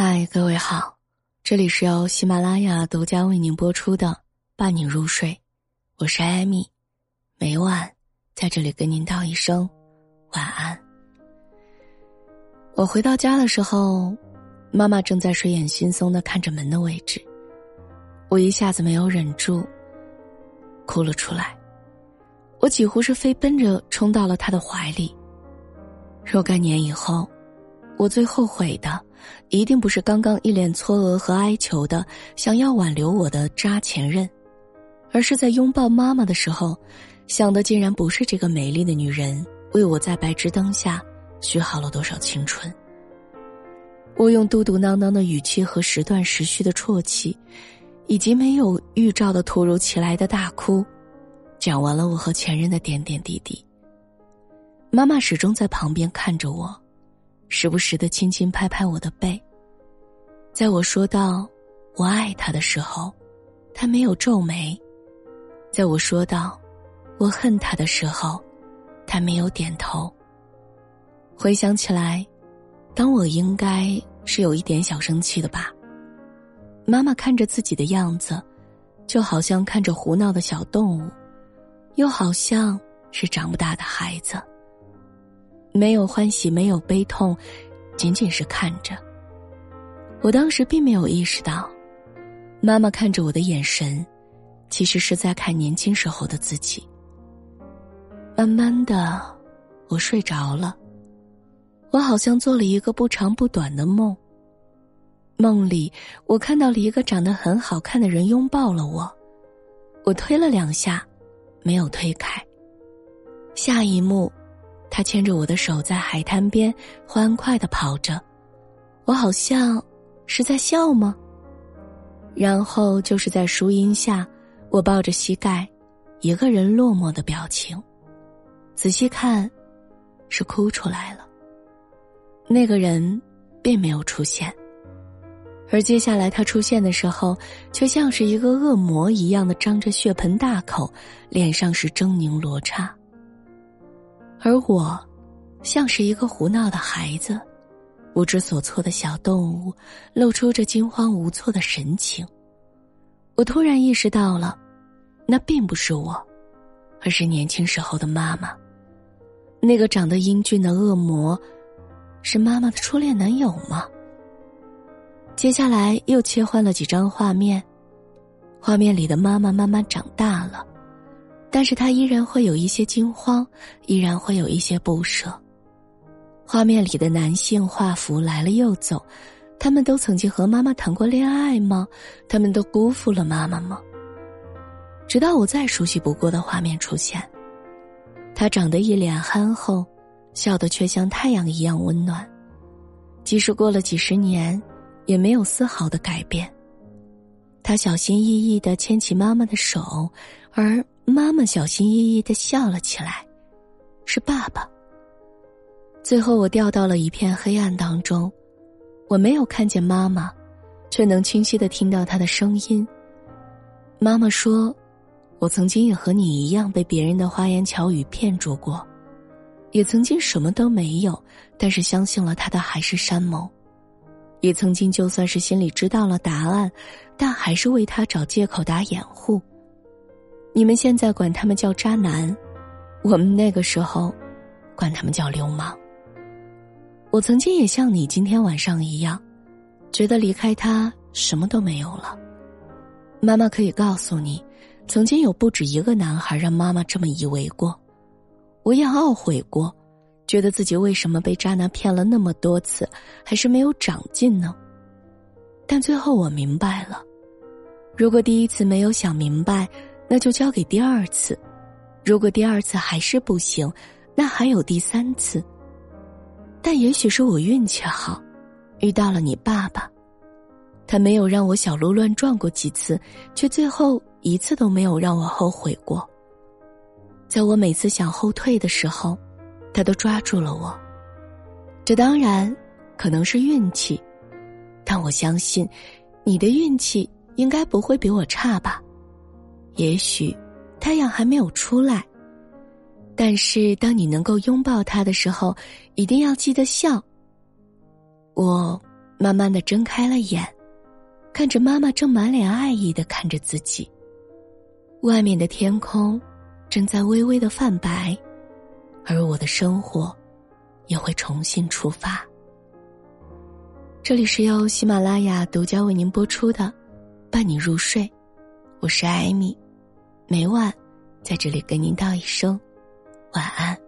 嗨，各位好，这里是由喜马拉雅独家为您播出的《伴你入睡》，我是艾米，每晚在这里跟您道一声晚安。我回到家的时候，妈妈正在睡眼惺忪的看着门的位置，我一下子没有忍住，哭了出来。我几乎是飞奔着冲到了她的怀里。若干年以后，我最后悔的。一定不是刚刚一脸错愕和哀求的想要挽留我的渣前任，而是在拥抱妈妈的时候，想的竟然不是这个美丽的女人为我在白炽灯下许好了多少青春。我用嘟嘟囔囔的语气和时断时续的啜泣，以及没有预兆的突如其来的大哭，讲完了我和前任的点点滴滴。妈妈始终在旁边看着我。时不时的轻轻拍拍我的背，在我说到“我爱他”的时候，他没有皱眉；在我说到“我恨他”的时候，他没有点头。回想起来，当我应该是有一点小生气的吧。妈妈看着自己的样子，就好像看着胡闹的小动物，又好像是长不大的孩子。没有欢喜，没有悲痛，仅仅是看着。我当时并没有意识到，妈妈看着我的眼神，其实是在看年轻时候的自己。慢慢的，我睡着了。我好像做了一个不长不短的梦。梦里，我看到了一个长得很好看的人拥抱了我，我推了两下，没有推开。下一幕。他牵着我的手在海滩边欢快的跑着，我好像是在笑吗？然后就是在树荫下，我抱着膝盖，一个人落寞的表情。仔细看，是哭出来了。那个人并没有出现，而接下来他出现的时候，却像是一个恶魔一样的张着血盆大口，脸上是狰狞罗刹。而我，像是一个胡闹的孩子，不知所措的小动物，露出着惊慌无措的神情。我突然意识到了，那并不是我，而是年轻时候的妈妈。那个长得英俊的恶魔，是妈妈的初恋男友吗？接下来又切换了几张画面，画面里的妈妈慢慢长大了。但是他依然会有一些惊慌，依然会有一些不舍。画面里的男性画幅来了又走，他们都曾经和妈妈谈过恋爱吗？他们都辜负了妈妈吗？直到我再熟悉不过的画面出现，他长得一脸憨厚，笑得却像太阳一样温暖，即使过了几十年，也没有丝毫的改变。他小心翼翼的牵起妈妈的手，而。妈妈小心翼翼的笑了起来，是爸爸。最后，我掉到了一片黑暗当中，我没有看见妈妈，却能清晰的听到她的声音。妈妈说：“我曾经也和你一样被别人的花言巧语骗住过，也曾经什么都没有，但是相信了他的海誓山盟，也曾经就算是心里知道了答案，但还是为他找借口打掩护。”你们现在管他们叫渣男，我们那个时候，管他们叫流氓。我曾经也像你今天晚上一样，觉得离开他什么都没有了。妈妈可以告诉你，曾经有不止一个男孩让妈妈这么以为过。我也懊悔过，觉得自己为什么被渣男骗了那么多次，还是没有长进呢？但最后我明白了，如果第一次没有想明白。那就交给第二次，如果第二次还是不行，那还有第三次。但也许是我运气好，遇到了你爸爸，他没有让我小鹿乱撞过几次，却最后一次都没有让我后悔过。在我每次想后退的时候，他都抓住了我。这当然可能是运气，但我相信，你的运气应该不会比我差吧。也许，太阳还没有出来。但是，当你能够拥抱他的时候，一定要记得笑。我慢慢的睁开了眼，看着妈妈正满脸爱意的看着自己。外面的天空正在微微的泛白，而我的生活也会重新出发。这里是由喜马拉雅独家为您播出的《伴你入睡》，我是艾米，每晚在这里跟您道一声晚安。